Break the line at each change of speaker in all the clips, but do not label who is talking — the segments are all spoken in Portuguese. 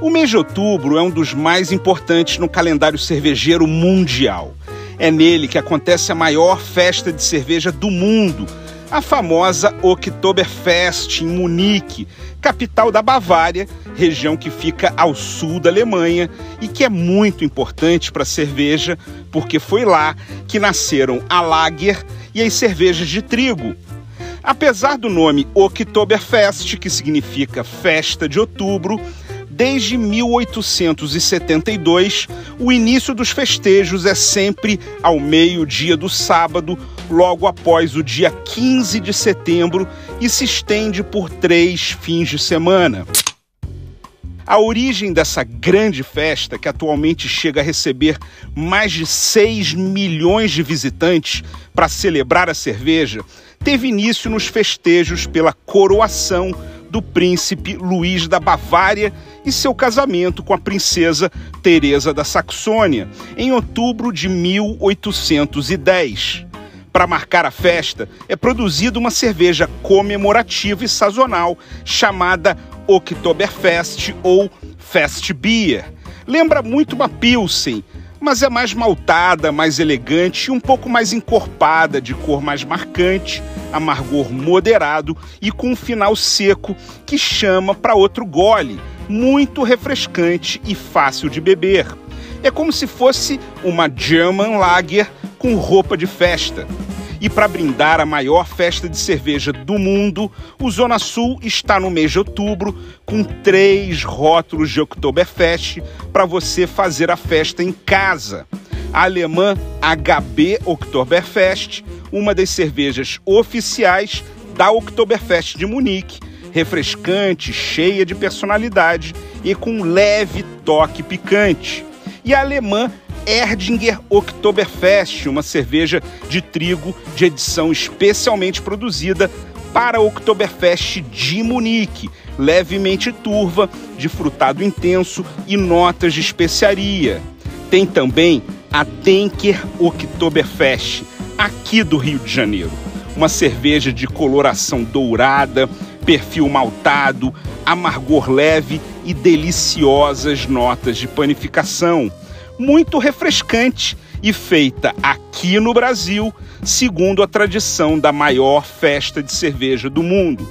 O mês de outubro é um dos mais importantes no calendário cervejeiro mundial. É nele que acontece a maior festa de cerveja do mundo, a famosa Oktoberfest em Munique, capital da Bavária, região que fica ao sul da Alemanha e que é muito importante para a cerveja, porque foi lá que nasceram a Lager e as cervejas de trigo. Apesar do nome Oktoberfest, que significa festa de outubro, Desde 1872, o início dos festejos é sempre ao meio-dia do sábado, logo após o dia 15 de setembro, e se estende por três fins de semana. A origem dessa grande festa, que atualmente chega a receber mais de 6 milhões de visitantes para celebrar a cerveja, teve início nos festejos pela coroação do príncipe Luís da Bavária e seu casamento com a princesa Teresa da Saxônia, em outubro de 1810. Para marcar a festa, é produzida uma cerveja comemorativa e sazonal chamada Oktoberfest ou Fest Beer. Lembra muito uma Pilsen, mas é mais maltada, mais elegante e um pouco mais encorpada, de cor mais marcante, amargor moderado e com um final seco que chama para outro gole, muito refrescante e fácil de beber. É como se fosse uma German Lager com roupa de festa. E para brindar a maior festa de cerveja do mundo, o Zona Sul está no mês de outubro com três rótulos de Oktoberfest para você fazer a festa em casa. A alemã HB Oktoberfest, uma das cervejas oficiais da Oktoberfest de Munique, refrescante, cheia de personalidade e com um leve toque picante. E a alemã Erdinger Oktoberfest, uma cerveja de trigo de edição especialmente produzida para Oktoberfest de Munique, levemente turva, de frutado intenso e notas de especiaria. Tem também a Denker Oktoberfest, aqui do Rio de Janeiro. Uma cerveja de coloração dourada, perfil maltado, amargor leve e deliciosas notas de panificação muito refrescante e feita aqui no Brasil, segundo a tradição da maior festa de cerveja do mundo.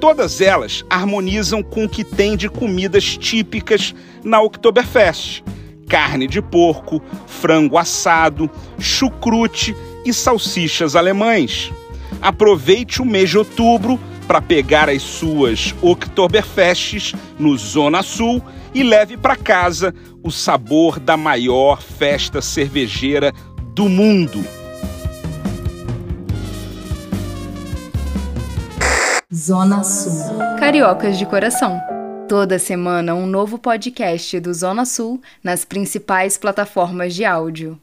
Todas elas harmonizam com o que tem de comidas típicas na Oktoberfest: carne de porco, frango assado, chucrute e salsichas alemães. Aproveite o mês de outubro para pegar as suas Oktoberfests no Zona Sul e leve para casa o sabor da maior festa cervejeira do mundo.
Zona Sul. Cariocas de coração. Toda semana um novo podcast do Zona Sul nas principais plataformas de áudio.